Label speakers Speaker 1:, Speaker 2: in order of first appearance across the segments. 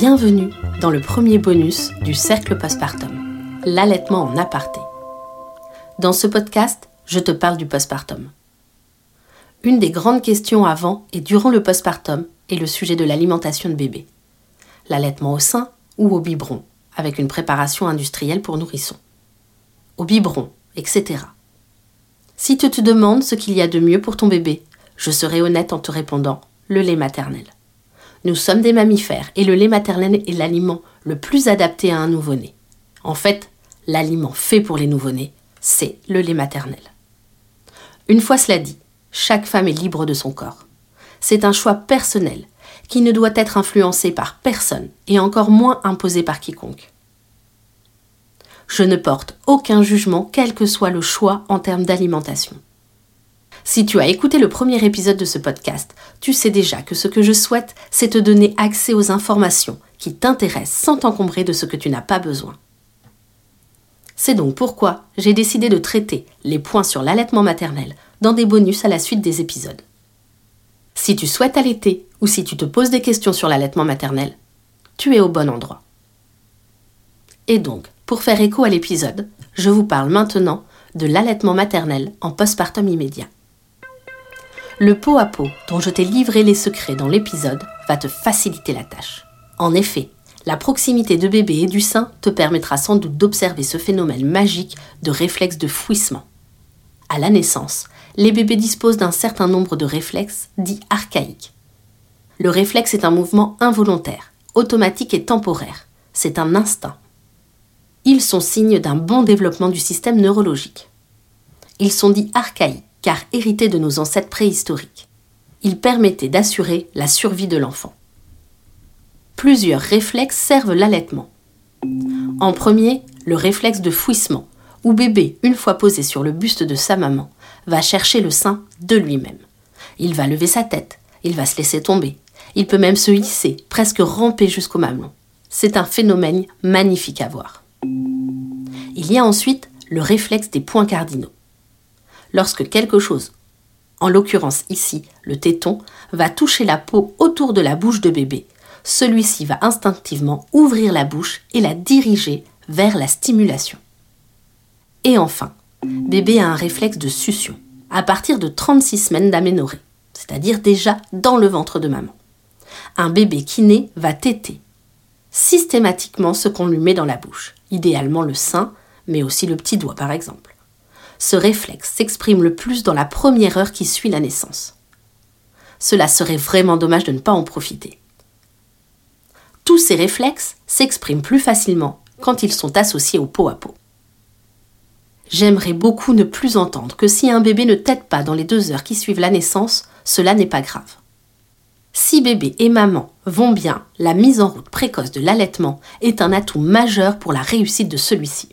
Speaker 1: Bienvenue dans le premier bonus du cercle postpartum, l'allaitement en aparté. Dans ce podcast, je te parle du postpartum. Une des grandes questions avant et durant le postpartum est le sujet de l'alimentation de bébé. L'allaitement au sein ou au biberon, avec une préparation industrielle pour nourrissons. Au biberon, etc. Si tu te demandes ce qu'il y a de mieux pour ton bébé, je serai honnête en te répondant le lait maternel. Nous sommes des mammifères et le lait maternel est l'aliment le plus adapté à un nouveau-né. En fait, l'aliment fait pour les nouveau-nés, c'est le lait maternel. Une fois cela dit, chaque femme est libre de son corps. C'est un choix personnel qui ne doit être influencé par personne et encore moins imposé par quiconque. Je ne porte aucun jugement quel que soit le choix en termes d'alimentation. Si tu as écouté le premier épisode de ce podcast, tu sais déjà que ce que je souhaite, c'est te donner accès aux informations qui t'intéressent sans t'encombrer de ce que tu n'as pas besoin. C'est donc pourquoi j'ai décidé de traiter les points sur l'allaitement maternel dans des bonus à la suite des épisodes. Si tu souhaites allaiter ou si tu te poses des questions sur l'allaitement maternel, tu es au bon endroit. Et donc, pour faire écho à l'épisode, je vous parle maintenant de l'allaitement maternel en postpartum immédiat. Le pot à pot dont je t'ai livré les secrets dans l'épisode va te faciliter la tâche. En effet, la proximité de bébé et du sein te permettra sans doute d'observer ce phénomène magique de réflexe de fouissement. À la naissance, les bébés disposent d'un certain nombre de réflexes dits archaïques. Le réflexe est un mouvement involontaire, automatique et temporaire. C'est un instinct. Ils sont signes d'un bon développement du système neurologique. Ils sont dits archaïques car hérités de nos ancêtres préhistoriques. Ils permettaient d'assurer la survie de l'enfant. Plusieurs réflexes servent l'allaitement. En premier, le réflexe de fouissement, où bébé, une fois posé sur le buste de sa maman, va chercher le sein de lui-même. Il va lever sa tête, il va se laisser tomber, il peut même se hisser, presque ramper jusqu'au mamelon. C'est un phénomène magnifique à voir. Il y a ensuite le réflexe des points cardinaux lorsque quelque chose, en l'occurrence ici le téton, va toucher la peau autour de la bouche de bébé. Celui-ci va instinctivement ouvrir la bouche et la diriger vers la stimulation. Et enfin, bébé a un réflexe de succion à partir de 36 semaines d'aménorrhée, c'est-à-dire déjà dans le ventre de maman. Un bébé qui naît va téter systématiquement ce qu'on lui met dans la bouche, idéalement le sein, mais aussi le petit doigt par exemple ce réflexe s'exprime le plus dans la première heure qui suit la naissance. Cela serait vraiment dommage de ne pas en profiter. Tous ces réflexes s'expriment plus facilement quand ils sont associés au pot à pot. J'aimerais beaucoup ne plus entendre que si un bébé ne tète pas dans les deux heures qui suivent la naissance, cela n'est pas grave. Si bébé et maman vont bien, la mise en route précoce de l'allaitement est un atout majeur pour la réussite de celui-ci.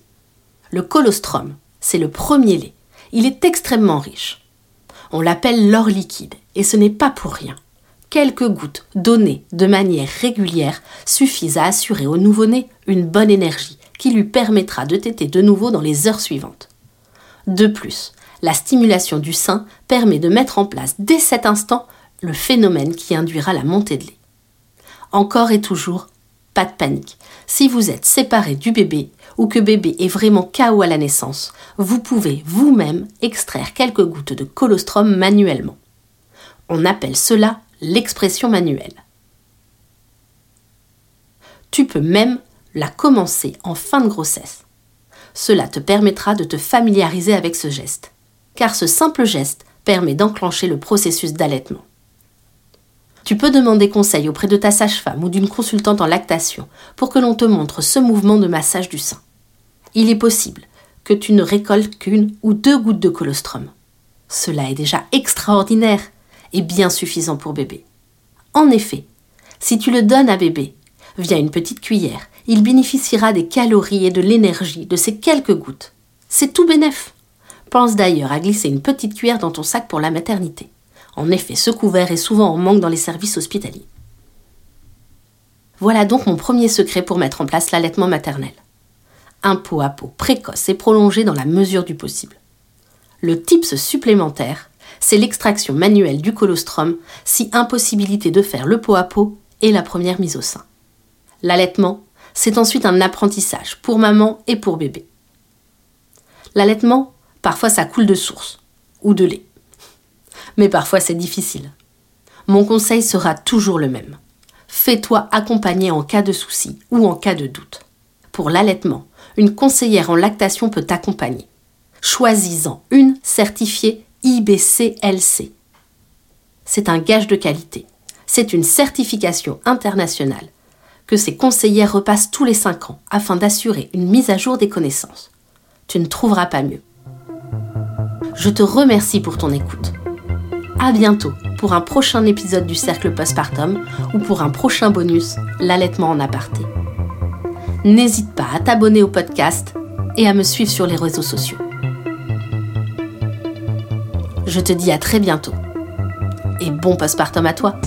Speaker 1: Le colostrum, c'est le premier lait. Il est extrêmement riche. On l'appelle l'or liquide, et ce n'est pas pour rien. Quelques gouttes données de manière régulière suffisent à assurer au nouveau-né une bonne énergie qui lui permettra de téter de nouveau dans les heures suivantes. De plus, la stimulation du sein permet de mettre en place dès cet instant le phénomène qui induira la montée de lait. Encore et toujours, pas de panique. Si vous êtes séparé du bébé ou que bébé est vraiment KO à la naissance, vous pouvez vous-même extraire quelques gouttes de colostrum manuellement. On appelle cela l'expression manuelle. Tu peux même la commencer en fin de grossesse. Cela te permettra de te familiariser avec ce geste, car ce simple geste permet d'enclencher le processus d'allaitement. Tu peux demander conseil auprès de ta sage-femme ou d'une consultante en lactation pour que l'on te montre ce mouvement de massage du sein. Il est possible que tu ne récoltes qu'une ou deux gouttes de colostrum. Cela est déjà extraordinaire et bien suffisant pour bébé. En effet, si tu le donnes à bébé via une petite cuillère, il bénéficiera des calories et de l'énergie de ces quelques gouttes. C'est tout bénef. Pense d'ailleurs à glisser une petite cuillère dans ton sac pour la maternité. En effet, ce couvert est souvent en manque dans les services hospitaliers. Voilà donc mon premier secret pour mettre en place l'allaitement maternel. Un pot à pot précoce et prolongé dans la mesure du possible. Le tips supplémentaire, c'est l'extraction manuelle du colostrum si impossibilité de faire le pot à pot et la première mise au sein. L'allaitement, c'est ensuite un apprentissage pour maman et pour bébé. L'allaitement, parfois ça coule de source ou de lait. Mais parfois c'est difficile. Mon conseil sera toujours le même. Fais-toi accompagner en cas de souci ou en cas de doute. Pour l'allaitement, une conseillère en lactation peut t'accompagner. Choisis-en une certifiée IBCLC. C'est un gage de qualité. C'est une certification internationale que ces conseillères repassent tous les 5 ans afin d'assurer une mise à jour des connaissances. Tu ne trouveras pas mieux. Je te remercie pour ton écoute. À bientôt pour un prochain épisode du Cercle Postpartum ou pour un prochain bonus, l'allaitement en aparté. N'hésite pas à t'abonner au podcast et à me suivre sur les réseaux sociaux. Je te dis à très bientôt. Et bon postpartum à toi